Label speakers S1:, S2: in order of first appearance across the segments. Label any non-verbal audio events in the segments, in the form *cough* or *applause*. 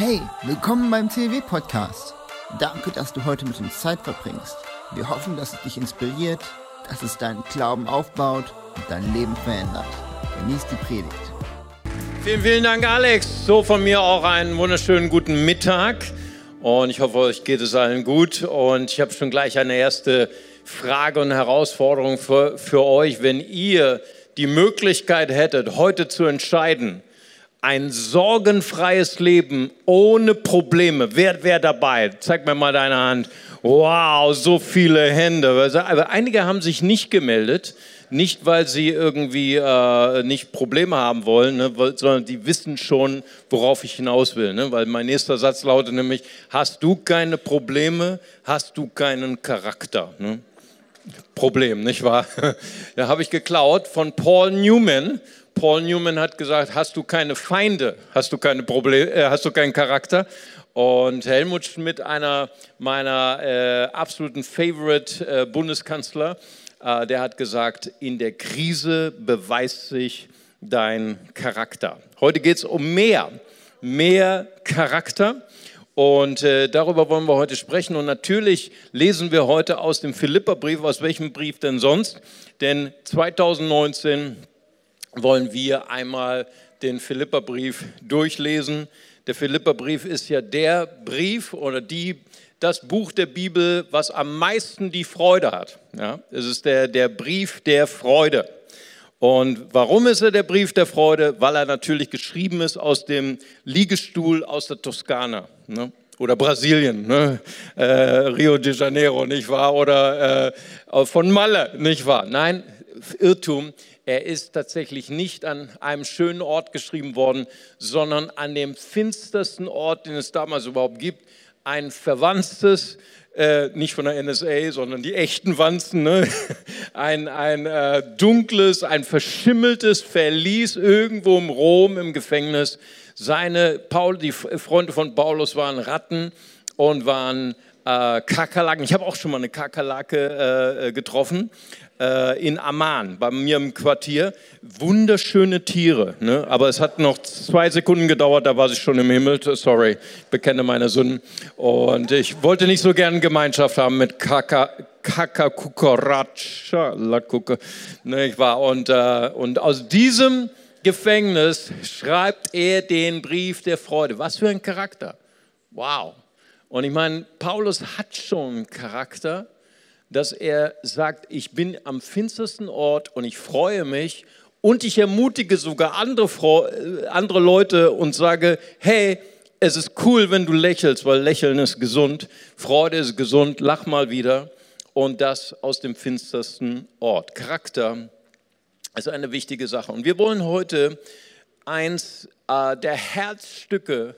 S1: Hey, willkommen beim CW Podcast. Danke, dass du heute mit uns Zeit verbringst. Wir hoffen, dass es dich inspiriert, dass es deinen Glauben aufbaut und dein Leben verändert. Genieß die Predigt.
S2: Vielen, vielen Dank, Alex. So von mir auch einen wunderschönen guten Mittag. Und ich hoffe, euch geht es allen gut. Und ich habe schon gleich eine erste Frage und Herausforderung für, für euch. Wenn ihr die Möglichkeit hättet, heute zu entscheiden, ein sorgenfreies Leben ohne Probleme. Wer wäre dabei? Zeig mir mal deine Hand. Wow, so viele Hände. Aber einige haben sich nicht gemeldet. Nicht, weil sie irgendwie äh, nicht Probleme haben wollen, ne, sondern die wissen schon, worauf ich hinaus will. Ne? Weil mein nächster Satz lautet nämlich, hast du keine Probleme, hast du keinen Charakter. Ne? Problem, nicht wahr? *laughs* Da habe ich geklaut von Paul Newman. Paul Newman hat gesagt, hast du keine Feinde, hast du, keine Probleme, äh, hast du keinen Charakter. Und Helmut Schmidt, einer meiner äh, absoluten Favorite äh, Bundeskanzler, äh, der hat gesagt, in der Krise beweist sich dein Charakter. Heute geht es um mehr, mehr Charakter. Und äh, darüber wollen wir heute sprechen. Und natürlich lesen wir heute aus dem Philipperbrief, aus welchem Brief denn sonst? Denn 2019 wollen wir einmal den Philipperbrief durchlesen. Der Philipperbrief ist ja der Brief oder die, das Buch der Bibel, was am meisten die Freude hat. Ja, es ist der, der Brief der Freude. Und warum ist er der Brief der Freude? Weil er natürlich geschrieben ist aus dem Liegestuhl aus der Toskana. Ne? oder Brasilien, ne? äh, Rio de Janeiro, nicht wahr? Oder äh, von Malle, nicht wahr? Nein, Irrtum. Er ist tatsächlich nicht an einem schönen Ort geschrieben worden, sondern an dem finstersten Ort, den es damals überhaupt gibt. Ein verwandtes, äh, nicht von der NSA, sondern die echten Wanzen, ne? *laughs* ein, ein äh, dunkles, ein verschimmeltes Verlies irgendwo im Rom im Gefängnis. Seine, Paul, die Freunde von Paulus waren Ratten und waren äh, Kakerlaken. Ich habe auch schon mal eine Kakerlake äh, getroffen äh, in Amman, bei mir im Quartier. Wunderschöne Tiere, ne? aber es hat noch zwei Sekunden gedauert, da war sie schon im Himmel. Sorry, bekenne meine Sünden. Und ich wollte nicht so gern Gemeinschaft haben mit Kaka. Kakakukaracha, ne, ich und, äh, und aus diesem Gefängnis schreibt er den Brief der Freude. Was für ein Charakter. Wow. Und ich meine, Paulus hat schon Charakter, dass er sagt, ich bin am finstersten Ort und ich freue mich und ich ermutige sogar andere, äh, andere Leute und sage, hey, es ist cool, wenn du lächelst, weil Lächeln ist gesund, Freude ist gesund, lach mal wieder und das aus dem finstersten Ort. Charakter ist eine wichtige Sache. Und wir wollen heute eins äh, der Herzstücke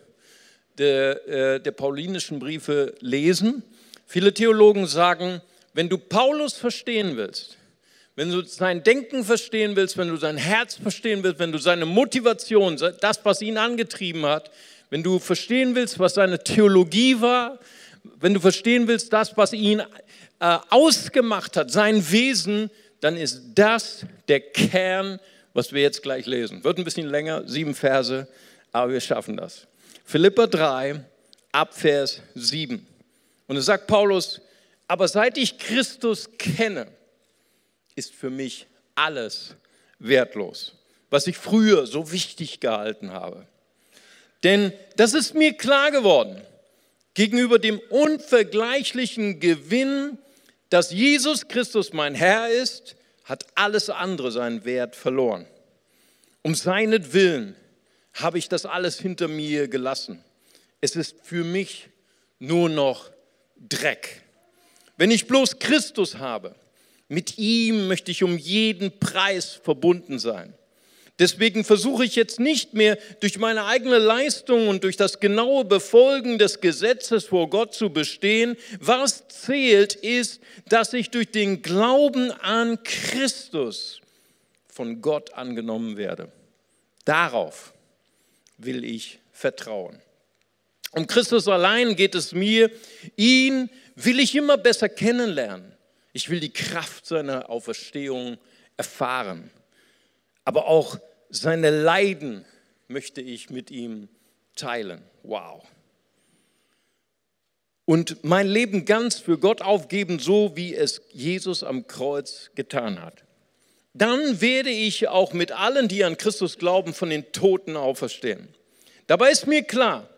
S2: der, äh, der paulinischen Briefe lesen. Viele Theologen sagen, wenn du Paulus verstehen willst, wenn du sein Denken verstehen willst, wenn du sein Herz verstehen willst, wenn du seine Motivation, das, was ihn angetrieben hat, wenn du verstehen willst, was seine Theologie war, wenn du verstehen willst, das, was ihn äh, ausgemacht hat, sein Wesen, dann ist das der Kern, was wir jetzt gleich lesen. Wird ein bisschen länger, sieben Verse, aber wir schaffen das. Philippa 3, Abvers 7. Und es sagt Paulus, aber seit ich Christus kenne, ist für mich alles wertlos, was ich früher so wichtig gehalten habe. Denn das ist mir klar geworden, gegenüber dem unvergleichlichen Gewinn, dass Jesus Christus mein Herr ist, hat alles andere seinen Wert verloren. Um seinetwillen habe ich das alles hinter mir gelassen. Es ist für mich nur noch Dreck. Wenn ich bloß Christus habe, mit ihm möchte ich um jeden Preis verbunden sein. Deswegen versuche ich jetzt nicht mehr durch meine eigene Leistung und durch das genaue Befolgen des Gesetzes vor Gott zu bestehen. Was zählt ist, dass ich durch den Glauben an Christus von Gott angenommen werde. Darauf will ich vertrauen. Um Christus allein geht es mir, ihn will ich immer besser kennenlernen. Ich will die Kraft seiner Auferstehung erfahren. Aber auch seine Leiden möchte ich mit ihm teilen. Wow. Und mein Leben ganz für Gott aufgeben, so wie es Jesus am Kreuz getan hat. Dann werde ich auch mit allen, die an Christus glauben, von den Toten auferstehen. Dabei ist mir klar,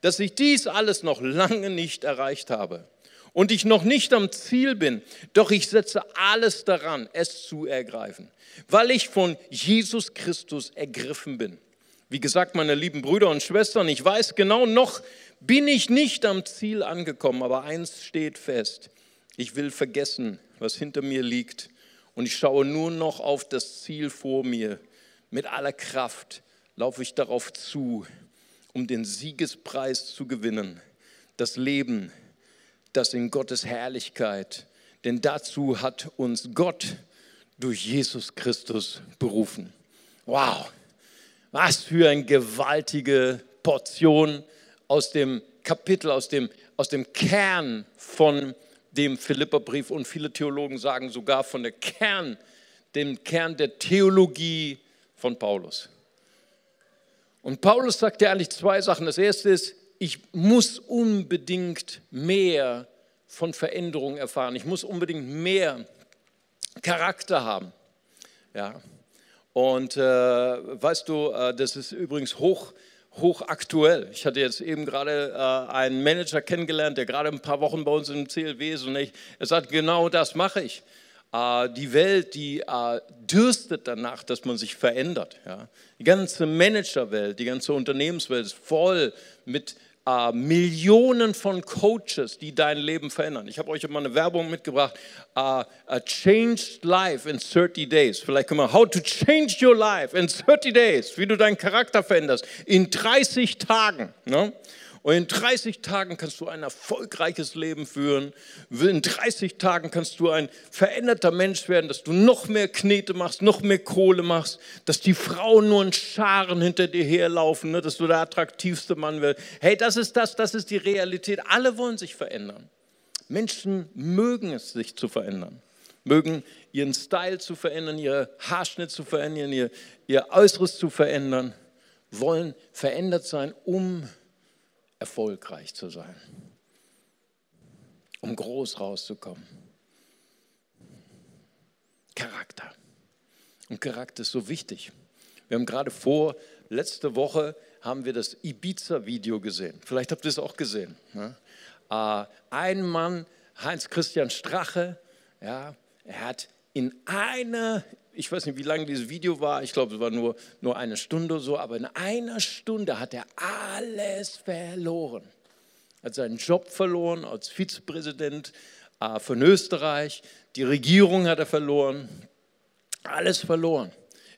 S2: dass ich dies alles noch lange nicht erreicht habe und ich noch nicht am Ziel bin, doch ich setze alles daran, es zu ergreifen, weil ich von Jesus Christus ergriffen bin. Wie gesagt, meine lieben Brüder und Schwestern, ich weiß genau, noch bin ich nicht am Ziel angekommen, aber eins steht fest. Ich will vergessen, was hinter mir liegt und ich schaue nur noch auf das Ziel vor mir. Mit aller Kraft laufe ich darauf zu, um den Siegespreis zu gewinnen. Das Leben, das in Gottes Herrlichkeit, denn dazu hat uns Gott durch Jesus Christus berufen. Wow! Was für eine gewaltige Portion aus dem Kapitel, aus dem, aus dem Kern von dem Philipperbrief. Und viele Theologen sagen sogar von der Kern, dem Kern der Theologie von Paulus. Und Paulus sagt ja eigentlich zwei Sachen. Das erste ist, ich muss unbedingt mehr von Veränderung erfahren. Ich muss unbedingt mehr Charakter haben. Ja. Und äh, weißt du, äh, das ist übrigens hoch, hochaktuell. Ich hatte jetzt eben gerade äh, einen Manager kennengelernt, der gerade ein paar Wochen bei uns im CLW ist und ich, er sagt, genau das mache ich. Äh, die Welt, die äh, dürstet danach, dass man sich verändert. Ja? Die ganze Managerwelt, die ganze Unternehmenswelt ist voll mit Uh, Millionen von Coaches, die dein Leben verändern. Ich habe euch mal eine Werbung mitgebracht. Uh, a changed life in 30 days. Vielleicht können wir, how to change your life in 30 days. Wie du deinen Charakter veränderst. In 30 Tagen. Ne? Und in 30 Tagen kannst du ein erfolgreiches Leben führen. In 30 Tagen kannst du ein veränderter Mensch werden, dass du noch mehr Knete machst, noch mehr Kohle machst, dass die Frauen nur in Scharen hinter dir herlaufen, ne? dass du der attraktivste Mann wirst. Hey, das ist das, das ist die Realität. Alle wollen sich verändern. Menschen mögen es, sich zu verändern. Mögen ihren Style zu verändern, ihr Haarschnitt zu verändern, ihr, ihr Äußeres zu verändern, wollen verändert sein, um erfolgreich zu sein, um groß rauszukommen. Charakter. Und Charakter ist so wichtig. Wir haben gerade vor, letzte Woche haben wir das Ibiza-Video gesehen. Vielleicht habt ihr es auch gesehen. Ne? Äh, ein Mann, Heinz Christian Strache, ja, er hat in einer, ich weiß nicht, wie lange dieses Video war, ich glaube, es war nur, nur eine Stunde so, aber in einer Stunde hat er alles verloren. Er hat seinen Job verloren als Vizepräsident äh, von Österreich, die Regierung hat er verloren, alles verloren.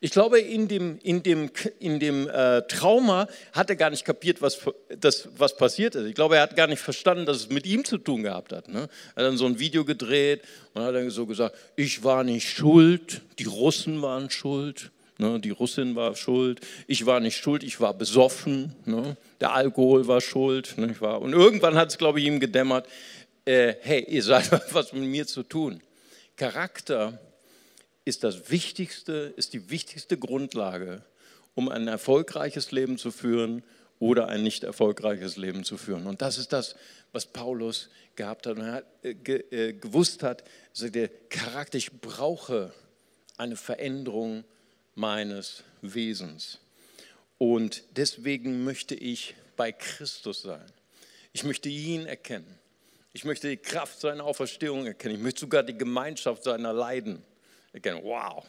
S2: Ich glaube, in dem, in dem, in dem äh, Trauma hat er gar nicht kapiert, was, das, was passiert ist. Ich glaube, er hat gar nicht verstanden, dass es mit ihm zu tun gehabt hat. Ne? Er hat dann so ein Video gedreht und hat dann so gesagt, ich war nicht schuld, die Russen waren schuld. Ne? Die Russin war schuld, ich war nicht schuld, ich war besoffen, ne? der Alkohol war schuld. Nicht wahr? Und irgendwann hat es, glaube ich, ihm gedämmert, äh, hey, ihr seid *laughs* was mit mir zu tun. Charakter ist das Wichtigste, ist die wichtigste Grundlage, um ein erfolgreiches Leben zu führen oder ein nicht erfolgreiches Leben zu führen. Und das ist das, was Paulus gehabt hat und er äh, äh, gewusst hat, also der Charakter, ich brauche eine Veränderung meines Wesens. Und deswegen möchte ich bei Christus sein. Ich möchte ihn erkennen. Ich möchte die Kraft seiner Auferstehung erkennen. Ich möchte sogar die Gemeinschaft seiner Leiden erkennen. Wow.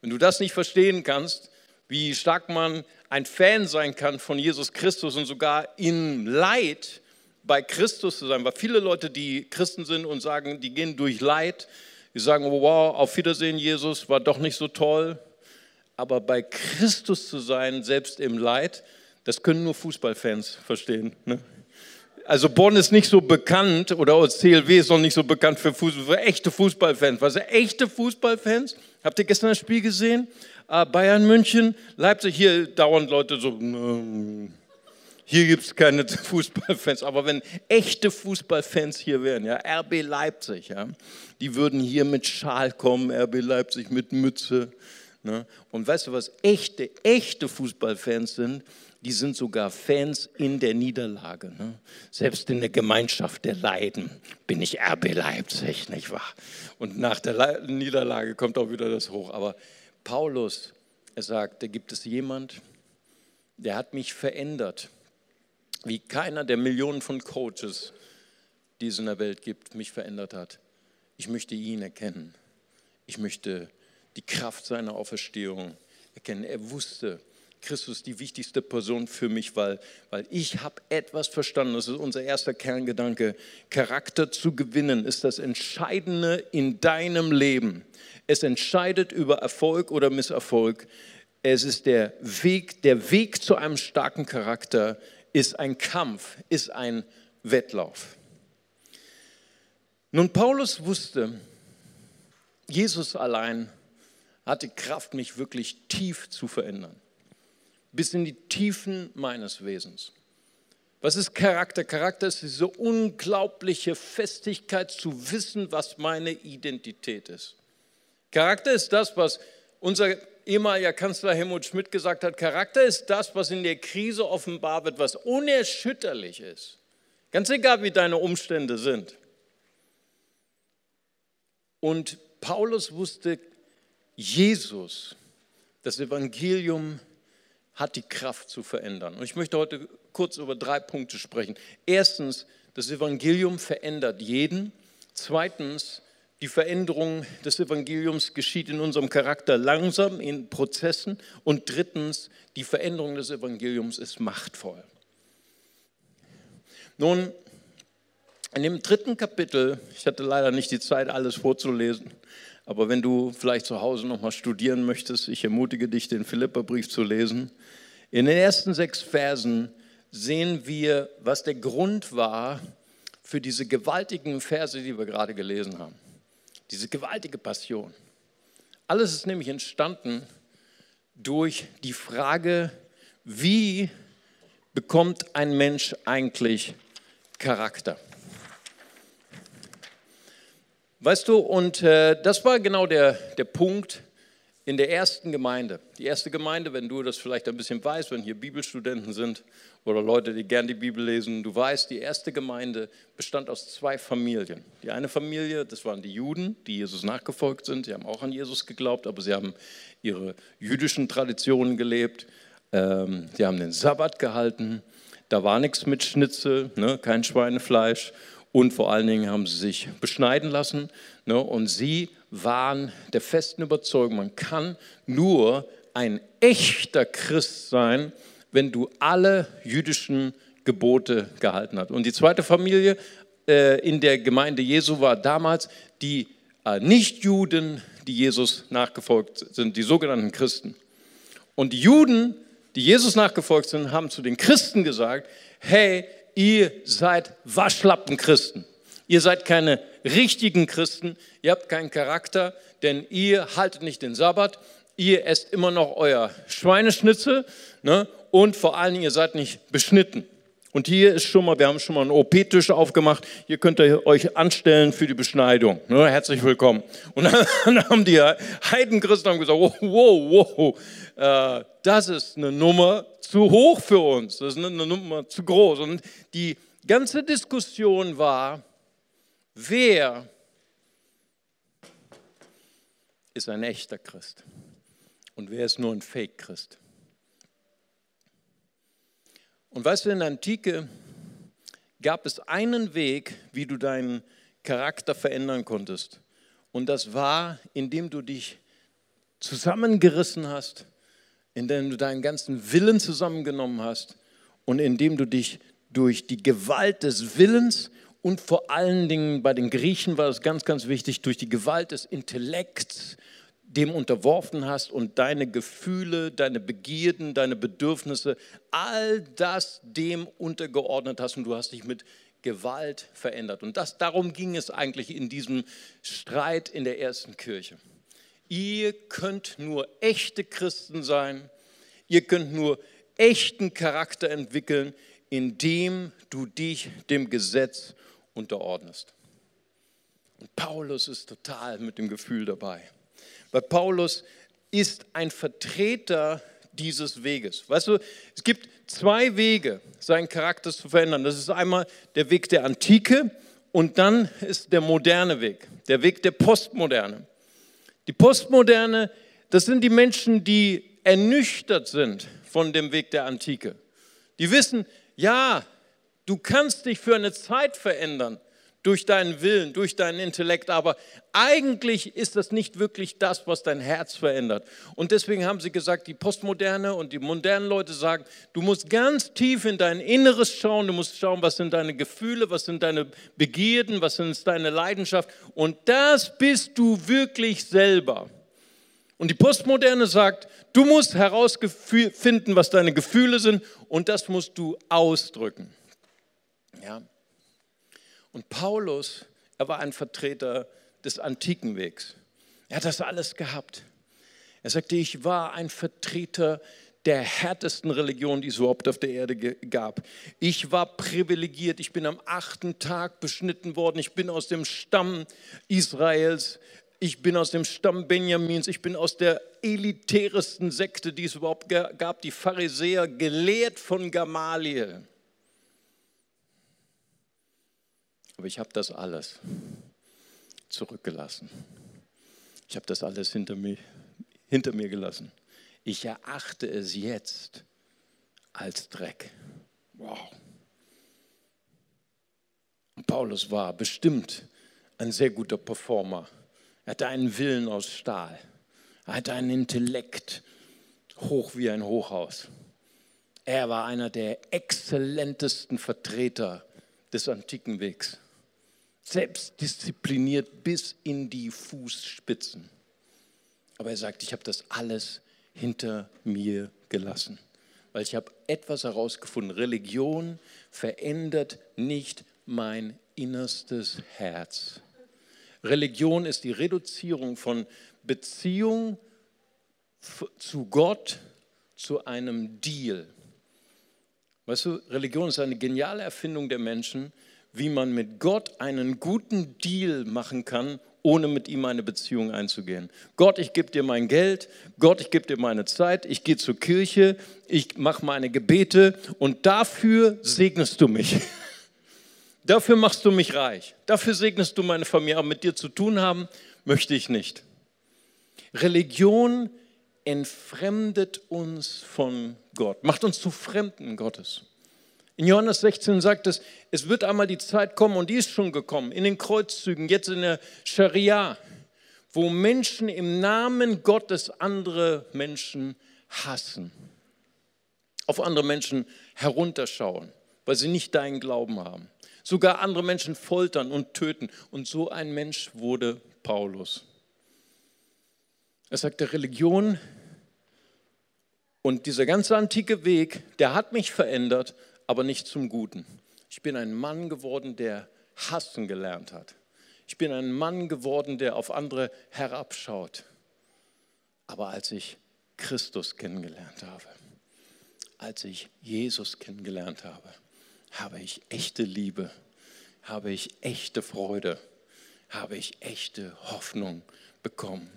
S2: Wenn du das nicht verstehen kannst, wie stark man ein Fan sein kann von Jesus Christus und sogar in Leid bei Christus zu sein, weil viele Leute, die Christen sind und sagen, die gehen durch Leid, die sagen, oh, wow, auf Wiedersehen, Jesus, war doch nicht so toll. Aber bei Christus zu sein, selbst im Leid, das können nur Fußballfans verstehen. Ne? Also Bonn ist nicht so bekannt oder das CLW ist noch nicht so bekannt für, Fußball, für echte Fußballfans. Was echte Fußballfans? Habt ihr gestern das Spiel gesehen? Äh, Bayern München, Leipzig, hier dauernd Leute so, äh, hier gibt es keine *laughs* Fußballfans, aber wenn echte Fußballfans hier wären, ja, RB Leipzig, ja, die würden hier mit Schal kommen, RB Leipzig mit Mütze, Ne? Und weißt du, was echte, echte Fußballfans sind? Die sind sogar Fans in der Niederlage. Ne? Selbst in der Gemeinschaft der Leiden bin ich RB Leipzig, nicht wahr? Und nach der Le Niederlage kommt auch wieder das hoch. Aber Paulus, er sagt, da gibt es jemand, der hat mich verändert, wie keiner der Millionen von Coaches, die es in der Welt gibt, mich verändert hat. Ich möchte ihn erkennen. Ich möchte die Kraft seiner Auferstehung erkennen. Er wusste, Christus die wichtigste Person für mich, weil, weil ich habe etwas verstanden. Das ist unser erster Kerngedanke. Charakter zu gewinnen ist das Entscheidende in deinem Leben. Es entscheidet über Erfolg oder Misserfolg. Es ist der Weg, der Weg zu einem starken Charakter ist ein Kampf, ist ein Wettlauf. Nun, Paulus wusste, Jesus allein hat die Kraft, mich wirklich tief zu verändern. Bis in die Tiefen meines Wesens. Was ist Charakter? Charakter ist diese unglaubliche Festigkeit zu wissen, was meine Identität ist. Charakter ist das, was unser ehemaliger Kanzler Helmut Schmidt gesagt hat. Charakter ist das, was in der Krise offenbar wird, was unerschütterlich ist. Ganz egal, wie deine Umstände sind. Und Paulus wusste, Jesus, das Evangelium hat die Kraft zu verändern. Und ich möchte heute kurz über drei Punkte sprechen. Erstens, das Evangelium verändert jeden. Zweitens, die Veränderung des Evangeliums geschieht in unserem Charakter langsam, in Prozessen. Und drittens, die Veränderung des Evangeliums ist machtvoll. Nun, in dem dritten Kapitel, ich hatte leider nicht die Zeit, alles vorzulesen, aber wenn du vielleicht zu Hause nochmal studieren möchtest, ich ermutige dich, den Philipperbrief zu lesen. In den ersten sechs Versen sehen wir, was der Grund war für diese gewaltigen Verse, die wir gerade gelesen haben. Diese gewaltige Passion. Alles ist nämlich entstanden durch die Frage, wie bekommt ein Mensch eigentlich Charakter? Weißt du, und äh, das war genau der, der Punkt in der ersten Gemeinde. Die erste Gemeinde, wenn du das vielleicht ein bisschen weißt, wenn hier Bibelstudenten sind oder Leute, die gern die Bibel lesen, du weißt, die erste Gemeinde bestand aus zwei Familien. Die eine Familie, das waren die Juden, die Jesus nachgefolgt sind. Sie haben auch an Jesus geglaubt, aber sie haben ihre jüdischen Traditionen gelebt. Ähm, sie haben den Sabbat gehalten. Da war nichts mit Schnitzel, ne, kein Schweinefleisch. Und vor allen Dingen haben sie sich beschneiden lassen. Ne? Und sie waren der festen Überzeugung, man kann nur ein echter Christ sein, wenn du alle jüdischen Gebote gehalten hast. Und die zweite Familie äh, in der Gemeinde Jesu war damals die äh, Nichtjuden, die Jesus nachgefolgt sind, die sogenannten Christen. Und die Juden, die Jesus nachgefolgt sind, haben zu den Christen gesagt, hey, ihr seid Waschlappenchristen. Ihr seid keine richtigen Christen, ihr habt keinen Charakter, denn ihr haltet nicht den Sabbat, ihr esst immer noch euer Schweineschnitzel ne? und vor allen Dingen, ihr seid nicht beschnitten. Und hier ist schon mal, wir haben schon mal einen OP-Tisch aufgemacht. Hier könnt ihr euch anstellen für die Beschneidung. Ne? Herzlich willkommen. Und dann *laughs* haben die Heidenchristen gesagt, wow, wow, wow, äh, das ist eine Nummer zu hoch für uns. Das ist eine Nummer zu groß. Und die ganze Diskussion war, wer ist ein echter Christ und wer ist nur ein Fake-Christ. Und weißt du, in der Antike gab es einen Weg, wie du deinen Charakter verändern konntest. Und das war, indem du dich zusammengerissen hast, indem du deinen ganzen Willen zusammengenommen hast und indem du dich durch die Gewalt des Willens und vor allen Dingen bei den Griechen war es ganz, ganz wichtig, durch die Gewalt des Intellekts, dem unterworfen hast und deine Gefühle, deine Begierden, deine Bedürfnisse, all das dem untergeordnet hast und du hast dich mit Gewalt verändert. Und das, darum ging es eigentlich in diesem Streit in der ersten Kirche. Ihr könnt nur echte Christen sein, ihr könnt nur echten Charakter entwickeln, indem du dich dem Gesetz unterordnest. Und Paulus ist total mit dem Gefühl dabei. Weil Paulus ist ein Vertreter dieses Weges. Weißt du, es gibt zwei Wege, seinen Charakter zu verändern. Das ist einmal der Weg der Antike und dann ist der moderne Weg, der Weg der Postmoderne. Die Postmoderne, das sind die Menschen, die ernüchtert sind von dem Weg der Antike. Die wissen, ja, du kannst dich für eine Zeit verändern, durch deinen Willen, durch deinen Intellekt, aber eigentlich ist das nicht wirklich das, was dein Herz verändert. Und deswegen haben sie gesagt, die Postmoderne und die modernen Leute sagen, du musst ganz tief in dein Inneres schauen, du musst schauen, was sind deine Gefühle, was sind deine Begierden, was sind deine Leidenschaft und das bist du wirklich selber. Und die Postmoderne sagt, du musst herausfinden, was deine Gefühle sind und das musst du ausdrücken. Ja. Und Paulus, er war ein Vertreter des antiken Wegs. Er hat das alles gehabt. Er sagte, ich war ein Vertreter der härtesten Religion, die es überhaupt auf der Erde gab. Ich war privilegiert. Ich bin am achten Tag beschnitten worden. Ich bin aus dem Stamm Israels. Ich bin aus dem Stamm Benjamins. Ich bin aus der elitäresten Sekte, die es überhaupt gab, die Pharisäer, gelehrt von Gamaliel. Aber ich habe das alles zurückgelassen. Ich habe das alles hinter mir, hinter mir gelassen. Ich erachte es jetzt als Dreck. Wow. Paulus war bestimmt ein sehr guter Performer. Er hatte einen Willen aus Stahl. Er hatte einen Intellekt hoch wie ein Hochhaus. Er war einer der exzellentesten Vertreter des antiken Wegs selbstdiszipliniert bis in die Fußspitzen. Aber er sagt, ich habe das alles hinter mir gelassen, weil ich habe etwas herausgefunden. Religion verändert nicht mein innerstes Herz. Religion ist die Reduzierung von Beziehung zu Gott zu einem Deal. Weißt du, Religion ist eine geniale Erfindung der Menschen, wie man mit Gott einen guten Deal machen kann, ohne mit ihm eine Beziehung einzugehen. Gott, ich gebe dir mein Geld, Gott, ich gebe dir meine Zeit, ich gehe zur Kirche, ich mache meine Gebete und dafür segnest du mich. *laughs* Dafür machst du mich reich. Dafür segnest du meine Familie. Aber mit dir zu tun haben möchte ich nicht. Religion entfremdet uns von Gott, macht uns zu Fremden Gottes. In Johannes 16 sagt es, es wird einmal die Zeit kommen und die ist schon gekommen, in den Kreuzzügen, jetzt in der Scharia, wo Menschen im Namen Gottes andere Menschen hassen, auf andere Menschen herunterschauen, weil sie nicht deinen Glauben haben, sogar andere Menschen foltern und töten. Und so ein Mensch wurde Paulus. Er sagte, Religion und dieser ganze antike Weg, der hat mich verändert, aber nicht zum Guten. Ich bin ein Mann geworden, der hassen gelernt hat. Ich bin ein Mann geworden, der auf andere herabschaut. Aber als ich Christus kennengelernt habe, als ich Jesus kennengelernt habe, habe ich echte Liebe, habe ich echte Freude, habe ich echte Hoffnung bekommen.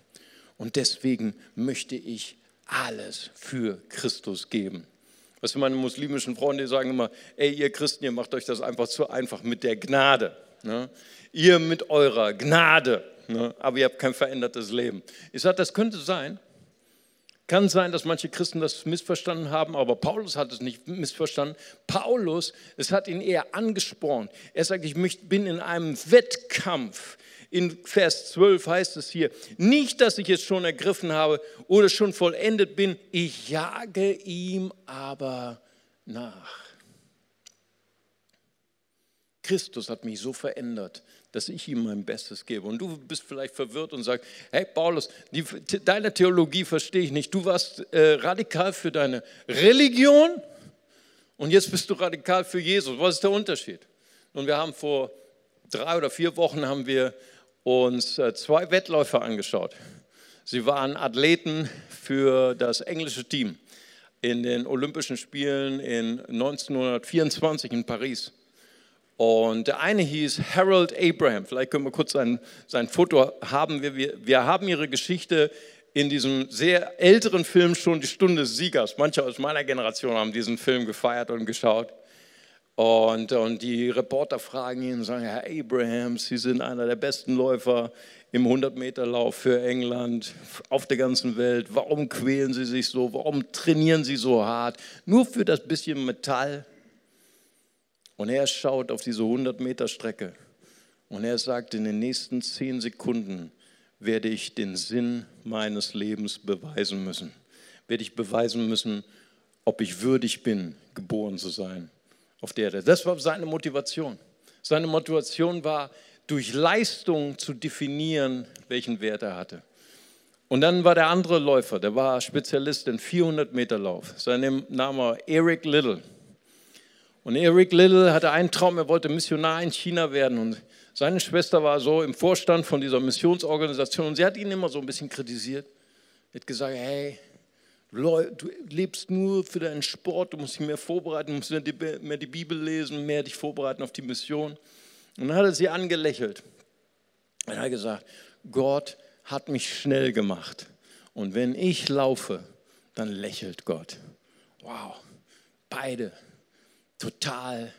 S2: Und deswegen möchte ich alles für Christus geben. Was meine muslimischen Freunde sagen immer, ey, ihr Christen, ihr macht euch das einfach zu einfach mit der Gnade. Ne? Ihr mit eurer Gnade, ne? aber ihr habt kein verändertes Leben. Ich sage, das könnte sein. Kann sein, dass manche Christen das missverstanden haben, aber Paulus hat es nicht missverstanden. Paulus, es hat ihn eher angespornt. Er sagt, ich bin in einem Wettkampf in Vers 12 heißt es hier, nicht, dass ich es schon ergriffen habe oder schon vollendet bin, ich jage ihm aber nach. Christus hat mich so verändert, dass ich ihm mein Bestes gebe. Und du bist vielleicht verwirrt und sagst, hey Paulus, die, deine Theologie verstehe ich nicht. Du warst äh, radikal für deine Religion und jetzt bist du radikal für Jesus. Was ist der Unterschied? Und wir haben vor drei oder vier Wochen haben wir uns äh, zwei Wettläufer angeschaut. Sie waren Athleten für das englische Team in den Olympischen Spielen in 1924 in Paris. Und der eine hieß Harold Abraham. Vielleicht können wir kurz sein, sein Foto haben. Wir, wir, wir haben ihre Geschichte in diesem sehr älteren Film schon die Stunde des Siegers. Manche aus meiner Generation haben diesen Film gefeiert und geschaut. Und, und die Reporter fragen ihn und sagen, Herr Abraham, Sie sind einer der besten Läufer im 100-Meter-Lauf für England, auf der ganzen Welt. Warum quälen Sie sich so? Warum trainieren Sie so hart? Nur für das bisschen Metall. Und er schaut auf diese 100-Meter-Strecke und er sagt, in den nächsten zehn Sekunden werde ich den Sinn meines Lebens beweisen müssen. Werde ich beweisen müssen, ob ich würdig bin, geboren zu sein auf der Erde. Das war seine Motivation. Seine Motivation war, durch Leistung zu definieren, welchen Wert er hatte. Und dann war der andere Läufer, der war Spezialist in 400 Meter Lauf. Sein Name war Eric Little. Und Eric Little hatte einen Traum, er wollte Missionar in China werden. Und seine Schwester war so im Vorstand von dieser Missionsorganisation und sie hat ihn immer so ein bisschen kritisiert. Sie hat gesagt, hey, du lebst nur für deinen Sport, du musst dich mehr vorbereiten, du musst mehr die Bibel lesen, mehr dich vorbereiten auf die Mission. Und dann hat er sie angelächelt. Er hat gesagt, Gott hat mich schnell gemacht. Und wenn ich laufe, dann lächelt Gott. Wow, beide total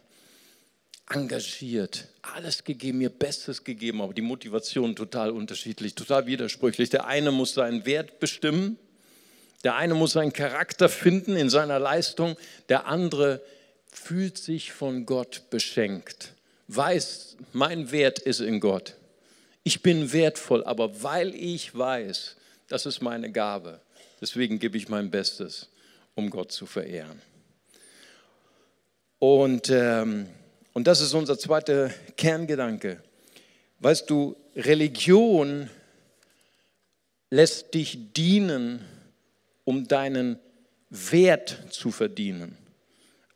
S2: engagiert, alles gegeben, mir Bestes gegeben, aber die Motivation total unterschiedlich, total widersprüchlich. Der eine muss seinen Wert bestimmen, der eine muss seinen Charakter finden in seiner Leistung, der andere fühlt sich von Gott beschenkt, weiß, mein Wert ist in Gott. Ich bin wertvoll, aber weil ich weiß, das ist meine Gabe, deswegen gebe ich mein Bestes, um Gott zu verehren. Und, ähm, und das ist unser zweiter Kerngedanke. Weißt du, Religion lässt dich dienen, um deinen Wert zu verdienen.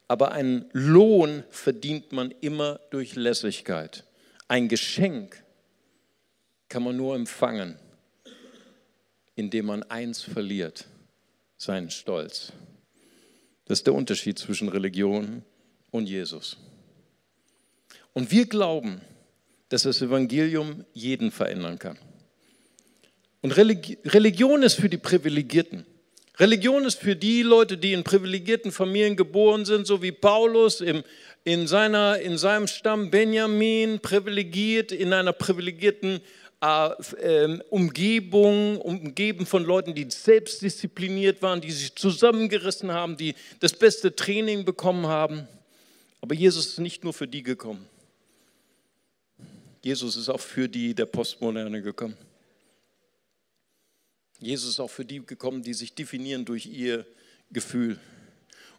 S2: Aber einen Lohn verdient man immer durch Lässigkeit. Ein Geschenk kann man nur empfangen, indem man eins verliert, seinen Stolz. Das ist der Unterschied zwischen Religion und Jesus. Und wir glauben, dass das Evangelium jeden verändern kann. Und Religion ist für die Privilegierten. Religion ist für die Leute, die in privilegierten Familien geboren sind, so wie Paulus im, in, seiner, in seinem Stamm Benjamin, privilegiert, in einer privilegierten äh, äh, Umgebung, umgeben von Leuten, die selbstdiszipliniert waren, die sich zusammengerissen haben, die das beste Training bekommen haben. Aber Jesus ist nicht nur für die gekommen. Jesus ist auch für die der Postmoderne gekommen. Jesus ist auch für die gekommen, die sich definieren durch ihr Gefühl.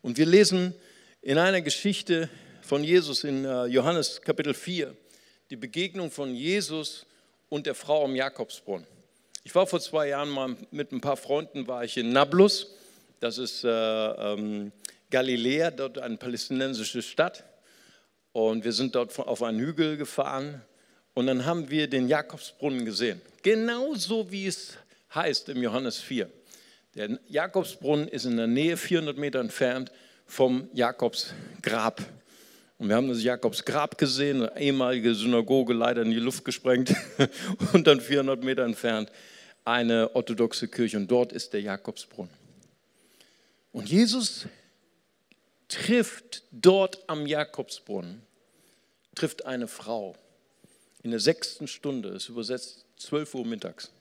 S2: Und wir lesen in einer Geschichte von Jesus in äh, Johannes Kapitel 4 die Begegnung von Jesus und der Frau am Jakobsbrunnen. Ich war vor zwei Jahren mal mit ein paar Freunden, war ich in Nablus, das ist äh, ähm, Galiläa, dort eine palästinensische Stadt. Und wir sind dort auf einen Hügel gefahren und dann haben wir den Jakobsbrunnen gesehen. Genauso wie es heißt im Johannes 4. Der Jakobsbrunnen ist in der Nähe 400 Meter entfernt vom Jakobsgrab. Und wir haben das Jakobsgrab gesehen, eine ehemalige Synagoge, leider in die Luft gesprengt *laughs* und dann 400 Meter entfernt eine orthodoxe Kirche und dort ist der Jakobsbrunnen. Und Jesus trifft dort am Jakobsbrunnen, trifft eine Frau in der sechsten Stunde, ist übersetzt 12 Uhr mittags.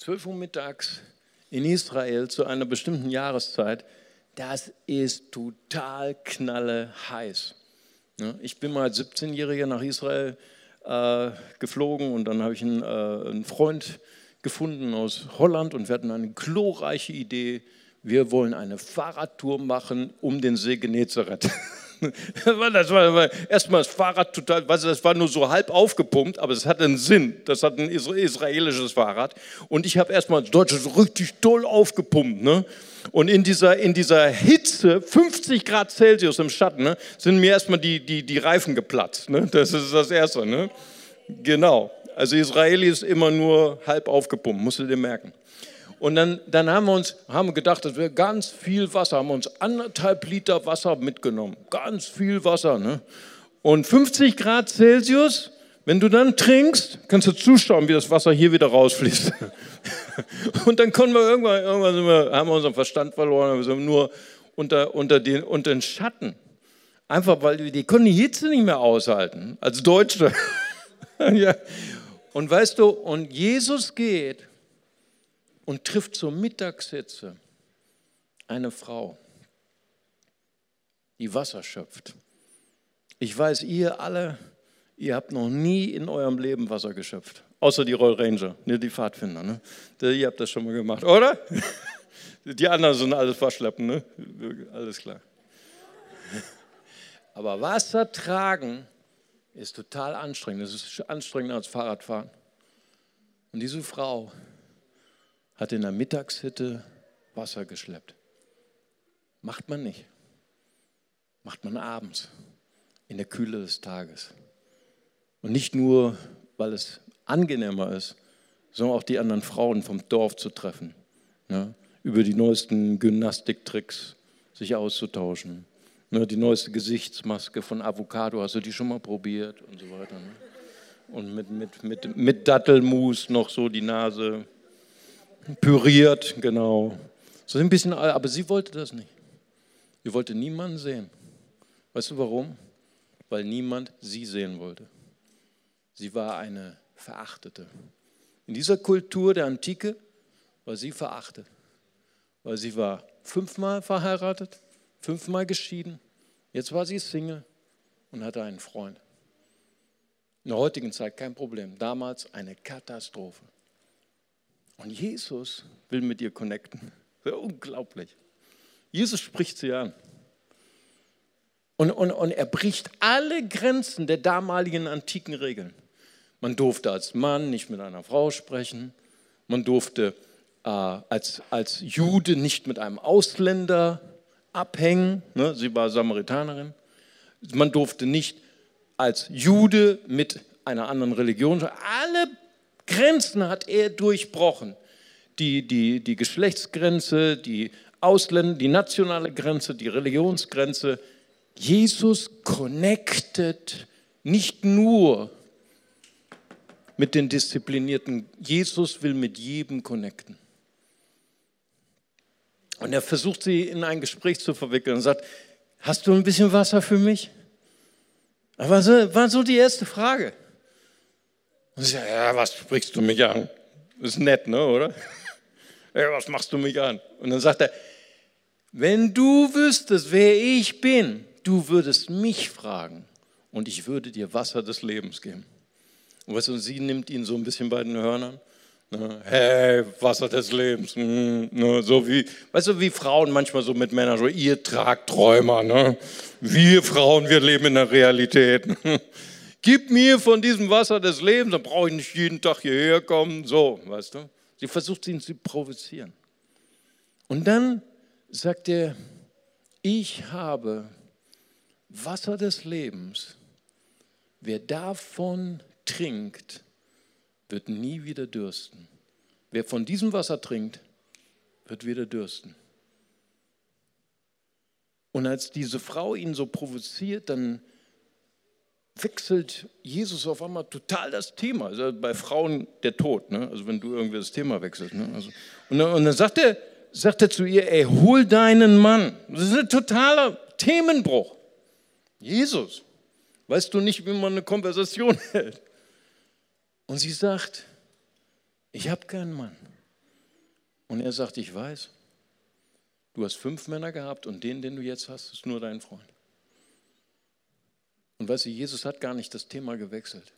S2: 12 Uhr mittags in Israel zu einer bestimmten Jahreszeit, das ist total knalle heiß. Ich bin mal als 17-Jähriger nach Israel äh, geflogen und dann habe ich einen, äh, einen Freund gefunden aus Holland und wir hatten eine glorreiche Idee. Wir wollen eine Fahrradtour machen um den See Genezareth. *laughs* *laughs* das war, erstmal das Fahrrad total, weißt du, das war nur so halb aufgepumpt, aber es hatte einen Sinn. Das hat ein israelisches Fahrrad. Und ich habe erstmal das Deutsche so richtig toll aufgepumpt. Ne? Und in dieser, in dieser Hitze, 50 Grad Celsius im Schatten, ne, sind mir erstmal die, die, die Reifen geplatzt. Ne? Das ist das Erste. Ne? Genau. Also Israeli ist immer nur halb aufgepumpt, musst du dir merken. Und dann, dann haben wir uns haben gedacht, das wäre ganz viel Wasser, haben wir uns anderthalb Liter Wasser mitgenommen. Ganz viel Wasser. Ne? Und 50 Grad Celsius, wenn du dann trinkst, kannst du zuschauen, wie das Wasser hier wieder rausfließt. *laughs* Und dann konnten wir irgendwann, irgendwann wir, haben wir unseren Verstand verloren, wir sind nur unter, unter, den, unter den Schatten. Einfach weil die, die konnten die Hitze nicht mehr aushalten, als Deutsche. *laughs* ja. Und weißt du, und Jesus geht und trifft zur Mittagshitze eine Frau, die Wasser schöpft. Ich weiß, ihr alle, ihr habt noch nie in eurem Leben Wasser geschöpft. Außer die Roll Ranger, ne, die Pfadfinder. Ne? Ihr habt das schon mal gemacht, oder? *laughs* Die anderen sind alles verschleppen, ne? Alles klar. *laughs* Aber Wasser tragen ist total anstrengend. Das ist anstrengender als Fahrradfahren. Und diese Frau hat in der Mittagshütte Wasser geschleppt. Macht man nicht. Macht man abends, in der Kühle des Tages. Und nicht nur, weil es angenehmer ist, sondern auch die anderen Frauen vom Dorf zu treffen, ne? über die neuesten Gymnastiktricks sich auszutauschen. Ne? Die neueste Gesichtsmaske von Avocado, hast du die schon mal probiert und so weiter. Ne? Und mit, mit, mit, mit Dattelmus noch so die Nase püriert, genau. So ein bisschen, aber sie wollte das nicht. Sie wollte niemanden sehen. Weißt du warum? Weil niemand sie sehen wollte. Sie war eine Verachtete. In dieser Kultur der Antike war sie verachtet, weil sie war fünfmal verheiratet, fünfmal geschieden. Jetzt war sie Single und hatte einen Freund. In der heutigen Zeit kein Problem, damals eine Katastrophe. Und Jesus will mit ihr connecten. Unglaublich. Jesus spricht sie an. Und, und, und er bricht alle Grenzen der damaligen antiken Regeln. Man durfte als Mann nicht mit einer Frau sprechen. Man durfte äh, als, als Jude nicht mit einem Ausländer abhängen. Ne? Sie war Samaritanerin. Man durfte nicht als Jude mit einer anderen Religion. Alle Grenzen hat er durchbrochen. Die, die, die Geschlechtsgrenze, die Ausländer, die nationale Grenze, die Religionsgrenze. Jesus connected nicht nur mit den Disziplinierten. Jesus will mit jedem connecten. Und er versucht sie in ein Gespräch zu verwickeln und sagt, hast du ein bisschen Wasser für mich? So, war so die erste Frage. Und sie sagt, ja, was sprichst du mich an? Ist nett, ne, oder? *laughs* Ja, was machst du mich an? Und dann sagt er, wenn du wüsstest, wer ich bin, du würdest mich fragen und ich würde dir Wasser des Lebens geben. Und weißt du, sie nimmt ihn so ein bisschen bei den Hörnern. Ne? Hey, Wasser des Lebens. Hm, ne? So wie, weißt du, wie Frauen manchmal so mit Männern so, ihr tragt Träumer. Ne? Wir Frauen, wir leben in der Realität. *laughs* Gib mir von diesem Wasser des Lebens, dann brauche ich nicht jeden Tag hierher kommen. So, weißt du. Sie versucht ihn zu provozieren. Und dann sagt er, ich habe Wasser des Lebens. Wer davon trinkt, wird nie wieder dürsten. Wer von diesem Wasser trinkt, wird wieder dürsten. Und als diese Frau ihn so provoziert, dann wechselt Jesus auf einmal total das Thema. Also bei Frauen der Tod, ne? also wenn du irgendwie das Thema wechselst. Ne? Also, und, dann, und dann sagt er, sagt er zu ihr, ey, hol deinen Mann. Das ist ein totaler Themenbruch. Jesus, weißt du nicht, wie man eine Konversation *laughs* hält? Und sie sagt, ich habe keinen Mann. Und er sagt, ich weiß, du hast fünf Männer gehabt und den, den du jetzt hast, ist nur dein Freund. Und weißt du, Jesus hat gar nicht das Thema gewechselt.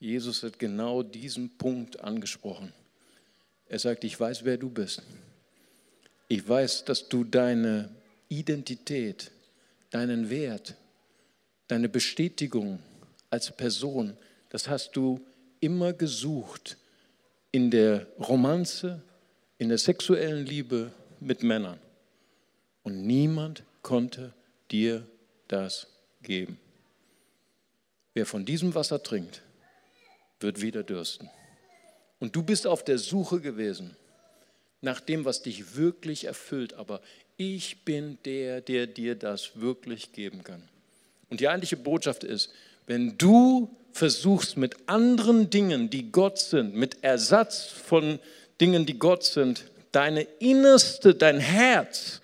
S2: Jesus hat genau diesen Punkt angesprochen. Er sagt, ich weiß, wer du bist. Ich weiß, dass du deine Identität, deinen Wert, deine Bestätigung als Person, das hast du immer gesucht in der Romanze, in der sexuellen Liebe mit Männern. Und niemand konnte dir das geben. Wer von diesem Wasser trinkt, wird wieder dürsten. Und du bist auf der Suche gewesen nach dem, was dich wirklich erfüllt. Aber ich bin der, der dir das wirklich geben kann. Und die eigentliche Botschaft ist, wenn du versuchst mit anderen Dingen, die Gott sind, mit Ersatz von Dingen, die Gott sind, deine innerste, dein Herz,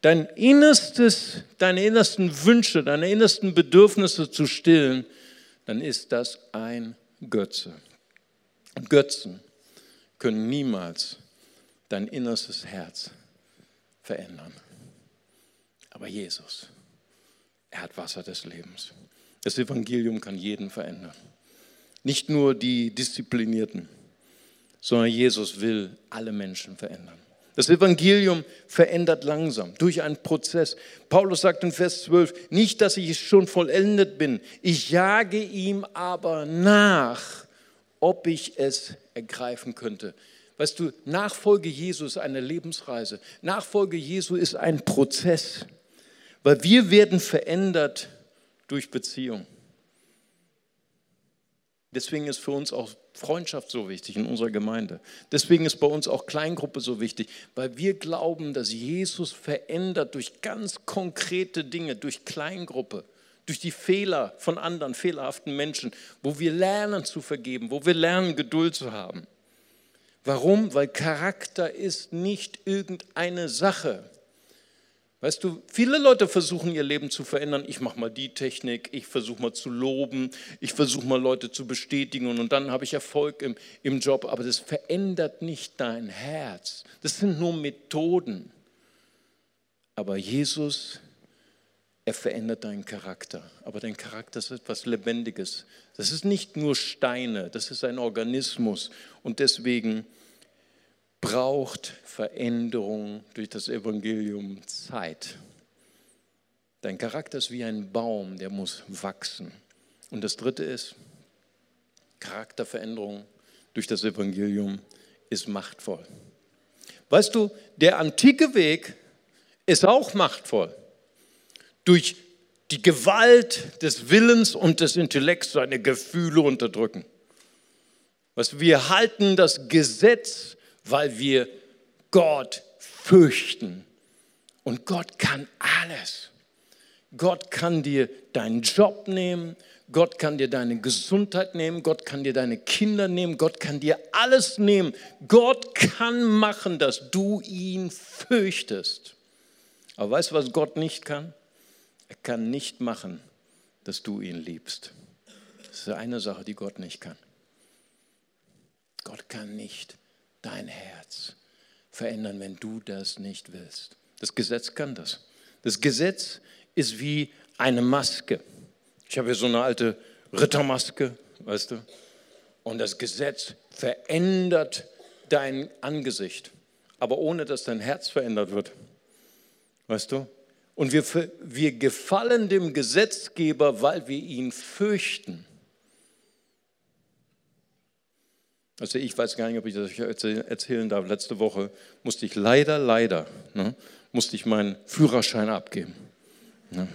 S2: dein innerstes, deine innersten Wünsche, deine innersten Bedürfnisse zu stillen, dann ist das ein Götze. Götzen können niemals dein innerstes Herz verändern. Aber Jesus, er hat Wasser des Lebens. Das Evangelium kann jeden verändern. Nicht nur die Disziplinierten, sondern Jesus will alle Menschen verändern. Das Evangelium verändert langsam durch einen Prozess. Paulus sagt in Vers 12, nicht, dass ich schon vollendet bin, ich jage ihm aber nach, ob ich es ergreifen könnte. Weißt du, Nachfolge Jesu ist eine Lebensreise. Nachfolge Jesu ist ein Prozess, weil wir werden verändert durch Beziehung. Deswegen ist für uns auch Freundschaft so wichtig in unserer Gemeinde. Deswegen ist bei uns auch Kleingruppe so wichtig, weil wir glauben, dass Jesus verändert durch ganz konkrete Dinge, durch Kleingruppe, durch die Fehler von anderen, fehlerhaften Menschen, wo wir lernen zu vergeben, wo wir lernen, Geduld zu haben. Warum? Weil Charakter ist nicht irgendeine Sache. Weißt du, viele Leute versuchen ihr Leben zu verändern. Ich mache mal die Technik, ich versuche mal zu loben, ich versuche mal Leute zu bestätigen und dann habe ich Erfolg im, im Job. Aber das verändert nicht dein Herz. Das sind nur Methoden. Aber Jesus, er verändert deinen Charakter. Aber dein Charakter ist etwas Lebendiges. Das ist nicht nur Steine, das ist ein Organismus. Und deswegen braucht Veränderung durch das Evangelium Zeit. Dein Charakter ist wie ein Baum, der muss wachsen. Und das Dritte ist, Charakterveränderung durch das Evangelium ist machtvoll. Weißt du, der antike Weg ist auch machtvoll. Durch die Gewalt des Willens und des Intellekts seine Gefühle unterdrücken. Was wir halten das Gesetz weil wir Gott fürchten. Und Gott kann alles. Gott kann dir deinen Job nehmen, Gott kann dir deine Gesundheit nehmen, Gott kann dir deine Kinder nehmen, Gott kann dir alles nehmen. Gott kann machen, dass du ihn fürchtest. Aber weißt du, was Gott nicht kann? Er kann nicht machen, dass du ihn liebst. Das ist eine Sache, die Gott nicht kann. Gott kann nicht dein Herz verändern, wenn du das nicht willst. Das Gesetz kann das. Das Gesetz ist wie eine Maske. Ich habe hier so eine alte Rittermaske, weißt du? Und das Gesetz verändert dein Angesicht, aber ohne dass dein Herz verändert wird. Weißt du? Und wir, wir gefallen dem Gesetzgeber, weil wir ihn fürchten. Also ich weiß gar nicht, ob ich das erzählen darf. Letzte Woche musste ich leider, leider, ne, musste ich meinen Führerschein abgeben. Ne.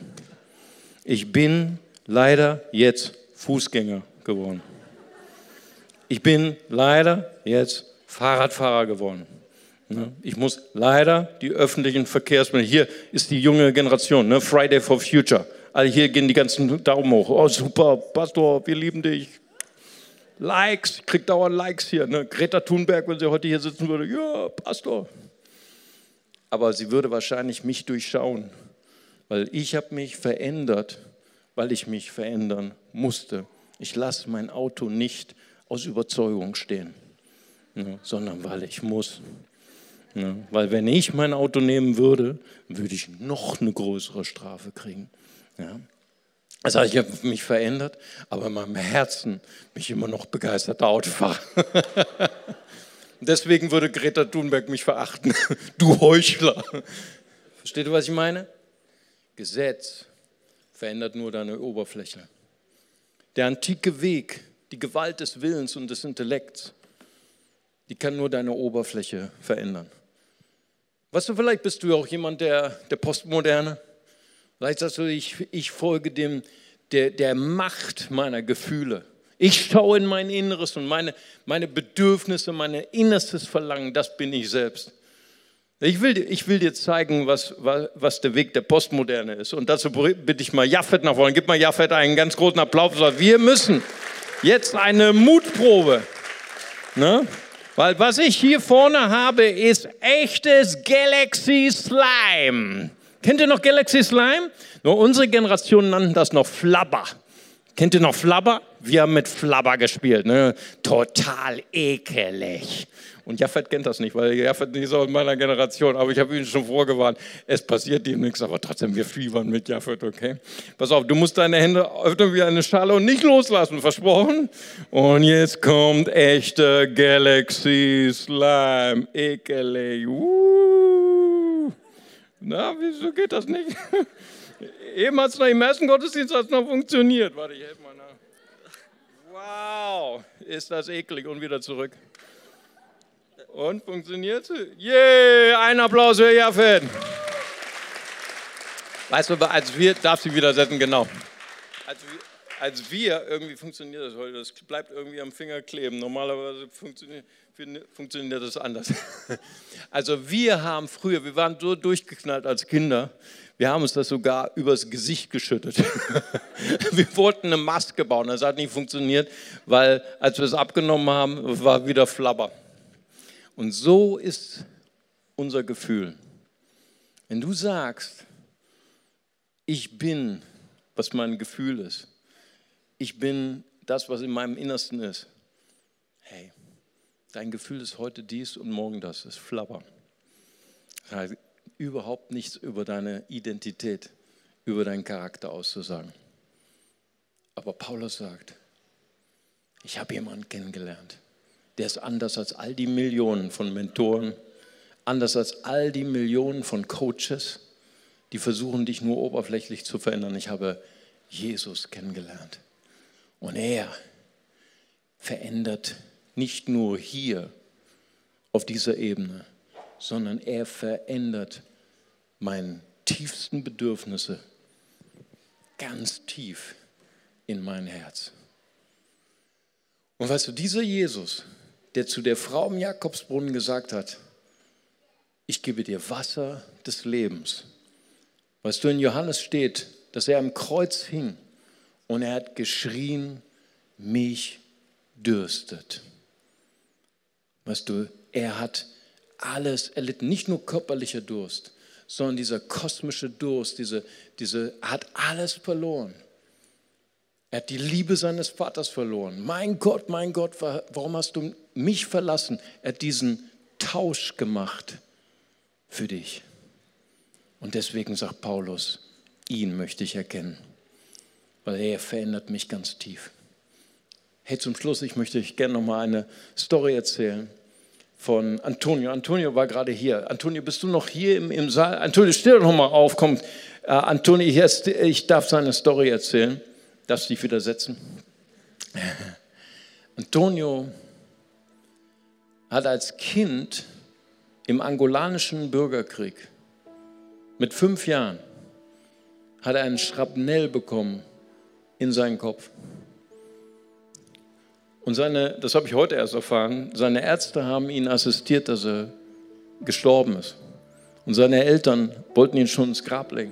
S2: Ich bin leider jetzt Fußgänger geworden. Ich bin leider jetzt Fahrradfahrer geworden. Ne. Ich muss leider die öffentlichen Verkehrsmittel, hier ist die junge Generation, ne? Friday for Future. Also hier gehen die ganzen Daumen hoch. Oh super, Pastor, wir lieben dich. Likes, ich kriege dauernd Likes hier. Ne? Greta Thunberg, wenn sie heute hier sitzen würde, ja, Pastor. Aber sie würde wahrscheinlich mich durchschauen, weil ich habe mich verändert, weil ich mich verändern musste. Ich lasse mein Auto nicht aus Überzeugung stehen, ne? sondern weil ich muss. Ne? Weil wenn ich mein Auto nehmen würde, würde ich noch eine größere Strafe kriegen. Ja? Heißt, ich habe mich verändert, aber in meinem Herzen bin ich immer noch begeisterter Autofahrer. *laughs* Deswegen würde Greta Thunberg mich verachten. *laughs* Du Heuchler. Versteht ihr, was ich meine? Gesetz verändert nur deine Oberfläche. Der antike Weg, die Gewalt des Willens und des Intellekts, die kann nur deine Oberfläche verändern. Weißt du, vielleicht bist du auch jemand der, der Postmoderne. Vielleicht sagst du, ich, ich folge dem, der, der Macht meiner Gefühle. Ich schaue in mein Inneres und meine, meine Bedürfnisse, mein innerstes Verlangen, das bin ich selbst. Ich will, ich will dir zeigen, was, was der Weg der Postmoderne ist. Und dazu bitte ich mal Jaffet nach vorne. Gib mal Jaffet einen ganz großen Applaus. Wir müssen jetzt eine Mutprobe. Ne? Weil was ich hier vorne habe, ist echtes Galaxy Slime. Kennt ihr noch Galaxy Slime? Nur unsere Generation nannten das noch Flabber. Kennt ihr noch Flabber? Wir haben mit Flabber gespielt. Ne? Total ekelig. Und Jaffet kennt das nicht, weil Jaffet nicht so aus meiner Generation, aber ich habe ihn schon vorgewarnt. Es passiert ihm nichts, aber trotzdem, wir fiebern mit Jaffet, okay? Pass auf, du musst deine Hände öffnen wie eine Schale und nicht loslassen, versprochen? Und jetzt kommt echte Galaxy Slime. Ekelig. Uh. Na, wieso geht das nicht? *laughs* Eben hat es noch im ersten Gottesdienst hat's noch funktioniert. Warte, ich helfe mal nach. Wow, ist das eklig und wieder zurück. Und funktioniert Yeah, ein Applaus für Jafet. Weißt du, als wir, darf sie wieder setzen, genau. Als wir, als wir, irgendwie funktioniert das heute, das bleibt irgendwie am Finger kleben. Normalerweise funktioniert, funktioniert das anders. *laughs* Also wir haben früher, wir waren so durchgeknallt als Kinder, wir haben uns das sogar übers Gesicht geschüttet. *laughs* Wir wollten eine Maske bauen, das hat nicht funktioniert, weil als wir es abgenommen haben, war wieder Flabber. Und so ist unser Gefühl. Wenn du sagst, ich bin, was mein Gefühl ist, ich bin das, was in meinem Innersten ist, hey, dein Gefühl ist heute dies und morgen das, ist Flabber. Das heißt, überhaupt nichts über deine Identität, über deinen Charakter auszusagen. Aber Paulus sagt, ich habe jemanden kennengelernt der ist anders als all die Millionen von Mentoren, anders als all die Millionen von Coaches, die versuchen, dich nur oberflächlich zu verändern. Ich habe Jesus kennengelernt. Und er verändert nicht nur hier auf dieser Ebene, sondern er verändert meine tiefsten Bedürfnisse ganz tief in mein Herz. Und weißt du, dieser Jesus, der zu der Frau im Jakobsbrunnen gesagt hat, ich gebe dir Wasser des Lebens. Weißt du, in Johannes steht, dass er am Kreuz hing und er hat geschrien, mich dürstet. Weißt du, er hat alles erlitten, nicht nur körperlicher Durst, sondern dieser kosmische Durst, diese, diese, hat alles verloren. Er hat die Liebe seines Vaters verloren. Mein Gott, mein Gott, warum hast du mich verlassen? Er hat diesen Tausch gemacht für dich. Und deswegen sagt Paulus, ihn möchte ich erkennen, weil er verändert mich ganz tief. Hey, zum Schluss, ich möchte euch gerne noch mal eine Story erzählen von Antonio. Antonio war gerade hier. Antonio, bist du noch hier im, im Saal? Antonio, steh doch noch mal auf, komm. Äh, Antonio, ich darf seine Story erzählen. Darfst dich wieder setzen? *laughs* Antonio hat als Kind im angolanischen Bürgerkrieg mit fünf Jahren hat er einen Schrapnell bekommen in seinen Kopf. Und seine, das habe ich heute erst erfahren, seine Ärzte haben ihn assistiert, dass er gestorben ist. Und seine Eltern wollten ihn schon ins Grab legen.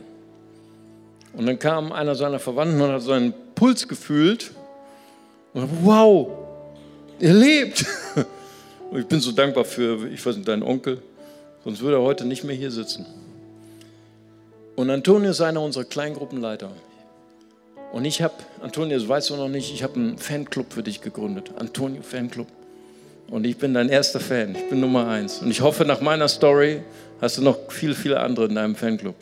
S2: Und dann kam einer seiner Verwandten und hat seinen Puls gefühlt. Und dachte, wow, er lebt. *laughs* Und ich bin so dankbar für, ich weiß nicht, deinen Onkel. Sonst würde er heute nicht mehr hier sitzen. Und Antonio ist einer unserer Kleingruppenleiter. Und ich habe, Antonio, das weißt du noch nicht, ich habe einen Fanclub für dich gegründet. Antonio Fanclub. Und ich bin dein erster Fan. Ich bin Nummer eins. Und ich hoffe, nach meiner Story hast du noch viele, viele andere in deinem Fanclub.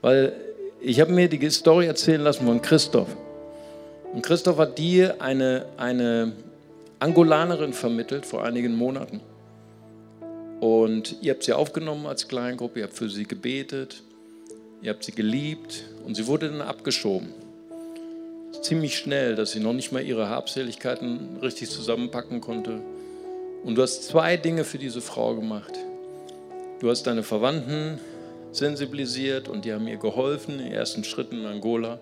S2: Weil ich habe mir die Story erzählen lassen von Christoph. Und Christoph hat dir eine, eine Angolanerin vermittelt vor einigen Monaten. Und ihr habt sie aufgenommen als Kleingruppe, ihr habt für sie gebetet, ihr habt sie geliebt und sie wurde dann abgeschoben. Ziemlich schnell, dass sie noch nicht mal ihre Habseligkeiten richtig zusammenpacken konnte. Und du hast zwei Dinge für diese Frau gemacht. Du hast deine Verwandten sensibilisiert und die haben ihr geholfen in den ersten Schritten in Angola.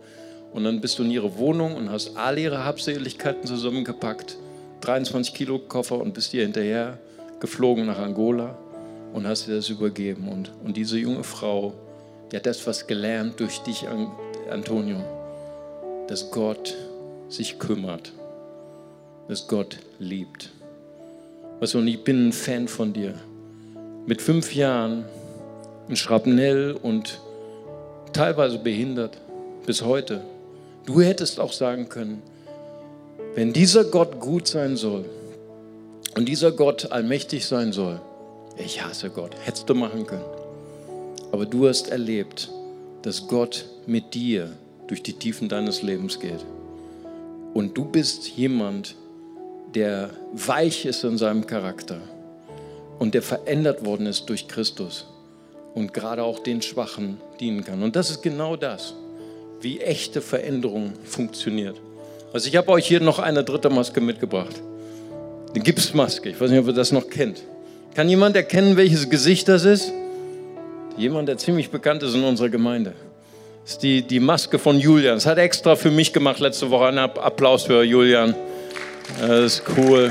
S2: Und dann bist du in ihre Wohnung und hast alle ihre Habseligkeiten zusammengepackt, 23 Kilo Koffer und bist ihr hinterher geflogen nach Angola und hast ihr das übergeben. Und, und diese junge Frau, die hat das was gelernt durch dich, Antonio, dass Gott sich kümmert, dass Gott liebt. Weißt du, und ich bin ein Fan von dir. Mit fünf Jahren ein Schrapnell und teilweise behindert bis heute. Du hättest auch sagen können, wenn dieser Gott gut sein soll und dieser Gott allmächtig sein soll, ich hasse Gott, hättest du machen können. Aber du hast erlebt, dass Gott mit dir durch die Tiefen deines Lebens geht. Und du bist jemand, der weich ist in seinem Charakter und der verändert worden ist durch Christus und gerade auch den Schwachen dienen kann. Und das ist genau das, wie echte Veränderung funktioniert. Also ich habe euch hier noch eine dritte Maske mitgebracht. Eine Gipsmaske. Ich weiß nicht, ob ihr das noch kennt. Kann jemand erkennen, welches Gesicht das ist? Jemand, der ziemlich bekannt ist in unserer Gemeinde. Das ist die, die Maske von Julian. Das hat er extra für mich gemacht letzte Woche. Ein Applaus für Julian. Das ist cool.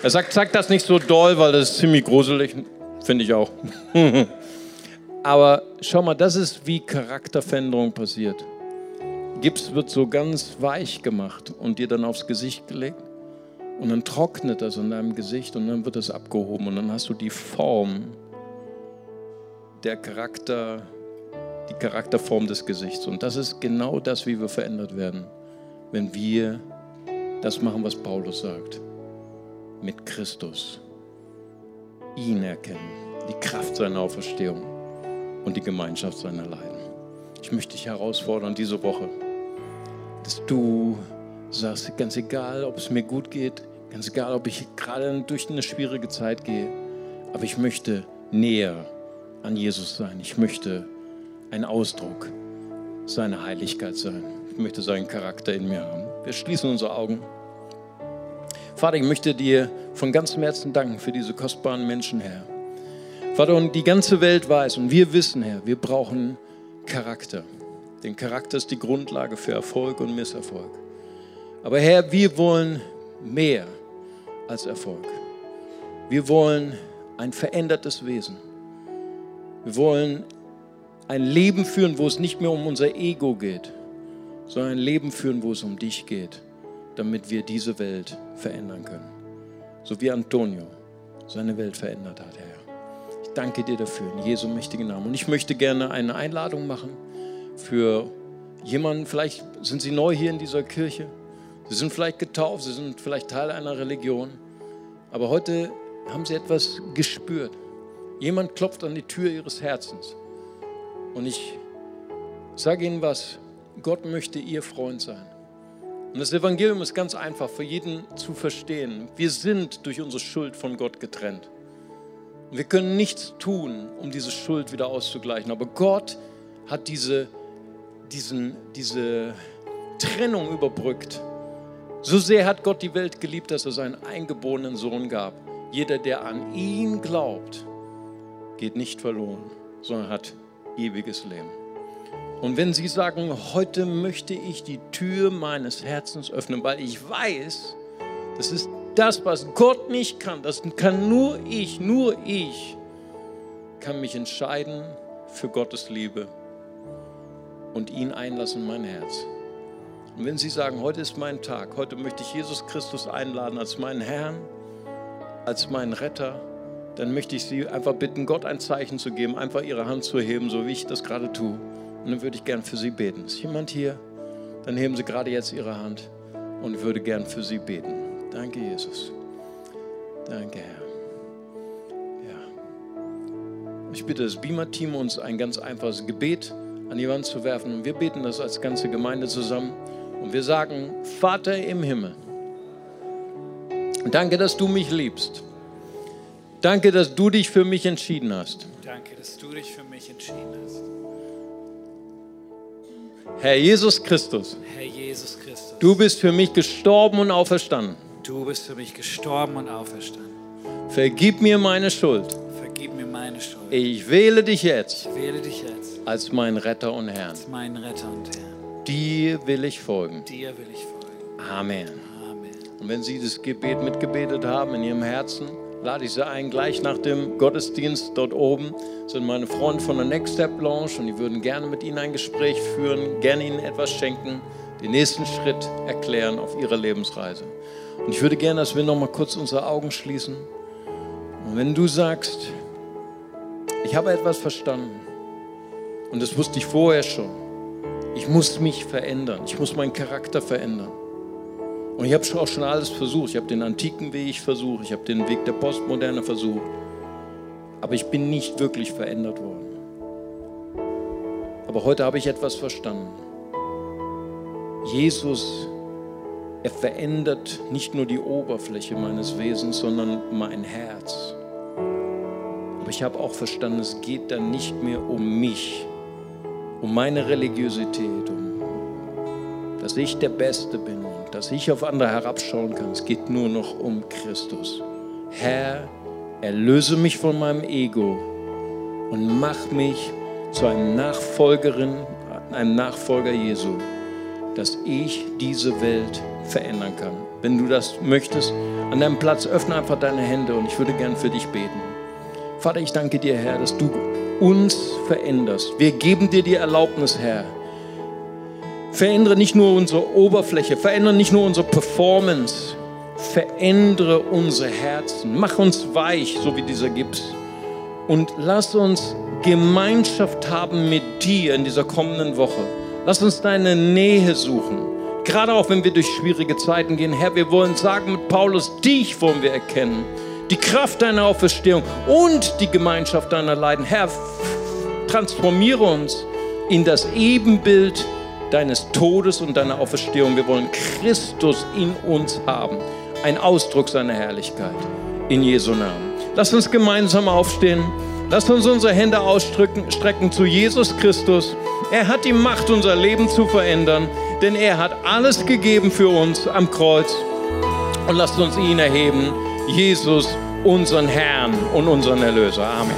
S2: Er sagt, sagt das nicht so doll, weil das ist ziemlich gruselig. Finde ich auch. *laughs* Aber schau mal, das ist, wie Charakterveränderung passiert. Gips wird so ganz weich gemacht und dir dann aufs Gesicht gelegt. Und dann trocknet das in deinem Gesicht und dann wird es abgehoben und dann hast du die Form der Charakter, die Charakterform des Gesichts. Und das ist genau das, wie wir verändert werden, wenn wir das machen, was Paulus sagt. Mit Christus. Ihn erkennen, die Kraft seiner Auferstehung und die Gemeinschaft seiner Leiden. Ich möchte dich herausfordern diese Woche, dass du sagst, ganz egal, ob es mir gut geht, ganz egal, ob ich gerade durch eine schwierige Zeit gehe, aber ich möchte näher an Jesus sein. Ich möchte ein Ausdruck seiner Heiligkeit sein. Ich möchte seinen Charakter in mir haben. Wir schließen unsere Augen. Vater, ich möchte dir von ganzem Herzen danken für diese kostbaren Menschen, Herr. Vater, und die ganze Welt weiß und wir wissen, Herr, wir brauchen Charakter. Denn Charakter ist die Grundlage für Erfolg und Misserfolg. Aber Herr, wir wollen mehr als Erfolg. Wir wollen ein verändertes Wesen. Wir wollen ein Leben führen, wo es nicht mehr um unser Ego geht, sondern ein Leben führen, wo es um dich geht, damit wir diese Welt verändern können. So wie Antonio seine Welt verändert hat, Herr. Ich danke dir dafür in Jesu mächtigen Namen. Und ich möchte gerne eine Einladung machen für jemanden, vielleicht sind Sie neu hier in dieser Kirche, Sie sind vielleicht getauft, Sie sind vielleicht Teil einer Religion, aber heute haben Sie etwas gespürt. Jemand klopft an die Tür Ihres Herzens. Und ich sage Ihnen was, Gott möchte Ihr Freund sein. Und das Evangelium ist ganz einfach für jeden zu verstehen. Wir sind durch unsere Schuld von Gott getrennt. Wir können nichts tun, um diese Schuld wieder auszugleichen. Aber Gott hat diese diesen, diese Trennung überbrückt. So sehr hat Gott die Welt geliebt, dass er seinen eingeborenen Sohn gab. Jeder, der an ihn glaubt, geht nicht verloren, sondern hat ewiges Leben. Und wenn Sie sagen, heute möchte ich die Tür meines Herzens öffnen, weil ich weiß, das ist das, was Gott nicht kann, das kann nur ich, nur ich, kann mich entscheiden für Gottes Liebe und ihn einlassen in mein Herz. Und wenn Sie sagen, heute ist mein Tag, heute möchte ich Jesus Christus einladen als meinen Herrn, als meinen Retter, dann möchte ich Sie einfach bitten, Gott ein Zeichen zu geben, einfach Ihre Hand zu heben, so wie ich das gerade tue. Und dann würde ich gern für Sie beten. Ist jemand hier? Dann heben Sie gerade jetzt Ihre Hand und würde gern für Sie beten. Danke, Jesus. Danke, Herr. Ja. Ich bitte das Beamer-Team uns ein ganz einfaches Gebet an die Wand zu werfen. Und wir beten das als ganze Gemeinde zusammen. Und wir sagen, Vater im Himmel, danke, dass du mich liebst. Danke, dass du dich für mich entschieden hast.
S3: Danke, dass du dich für mich entschieden hast.
S2: Herr Jesus Christus,
S3: Herr Jesus Christus,
S2: du bist für mich gestorben und auferstanden.
S3: du bist für mich gestorben und auferstanden.
S2: Vergib mir meine Schuld.
S3: Vergib mir meine Schuld.
S2: Ich wähle dich jetzt
S3: Ich wähle dich jetzt
S2: als meinen Retter und Herrn.
S3: als meinen Retter und Herrn.
S2: Dir will ich folgen.
S3: Dir will ich folgen.
S2: Amen.
S3: Amen.
S2: Und wenn Sie das Gebet mitgebetet haben in Ihrem Herzen, lade ich Sie ein, gleich nach dem Gottesdienst dort oben sind meine Freunde von der Next Step Lounge und die würden gerne mit Ihnen ein Gespräch führen, gerne Ihnen etwas schenken, den nächsten Schritt erklären auf Ihrer Lebensreise. Und ich würde gerne, dass wir noch mal kurz unsere Augen schließen. Und wenn du sagst, ich habe etwas verstanden und das wusste ich vorher schon, ich muss mich verändern, ich muss meinen Charakter verändern. Und ich habe auch schon alles versucht. Ich habe den antiken Weg versucht, ich habe den Weg der Postmoderne versucht. Aber ich bin nicht wirklich verändert worden. Aber heute habe ich etwas verstanden. Jesus, er verändert nicht nur die Oberfläche meines Wesens, sondern mein Herz. Aber ich habe auch verstanden, es geht dann nicht mehr um mich, um meine Religiosität, um dass ich der Beste bin dass ich auf andere herabschauen kann. Es geht nur noch um Christus. Herr, erlöse mich von meinem Ego und mach mich zu einem Nachfolgerin, einem Nachfolger Jesu, dass ich diese Welt verändern kann. Wenn du das möchtest, an deinem Platz öffne einfach deine Hände und ich würde gern für dich beten. Vater, ich danke dir, Herr, dass du uns veränderst. Wir geben dir die Erlaubnis, Herr. Verändere nicht nur unsere Oberfläche, verändere nicht nur unsere Performance, verändere unsere Herzen. Mach uns weich, so wie dieser Gips. Und lass uns Gemeinschaft haben mit dir in dieser kommenden Woche. Lass uns deine Nähe suchen. Gerade auch wenn wir durch schwierige Zeiten gehen. Herr, wir wollen sagen mit Paulus, dich wollen wir erkennen. Die Kraft deiner Auferstehung und die Gemeinschaft deiner Leiden. Herr, transformiere uns in das Ebenbild deines Todes und deiner Auferstehung. Wir wollen Christus in uns haben. Ein Ausdruck seiner Herrlichkeit. In Jesu Namen. Lass uns gemeinsam aufstehen. Lass uns unsere Hände ausstrecken zu Jesus Christus. Er hat die Macht, unser Leben zu verändern, denn er hat alles gegeben für uns am Kreuz. Und lasst uns ihn erheben, Jesus, unseren Herrn und unseren Erlöser. Amen.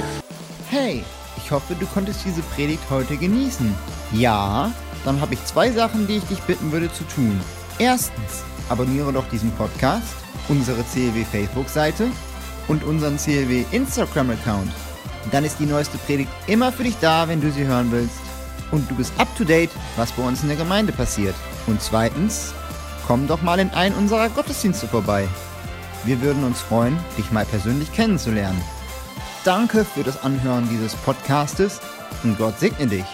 S1: Hey, ich hoffe, du konntest diese Predigt heute genießen. Ja, dann habe ich zwei Sachen, die ich dich bitten würde zu tun. Erstens, abonniere doch diesen Podcast, unsere CLW Facebook-Seite und unseren CLW Instagram-Account. Dann ist die neueste Predigt immer für dich da, wenn du sie hören willst. Und du bist up to date, was bei uns in der Gemeinde passiert. Und zweitens, komm doch mal in einen unserer Gottesdienste vorbei. Wir würden uns freuen, dich mal persönlich kennenzulernen. Danke für das Anhören dieses Podcastes und Gott segne dich.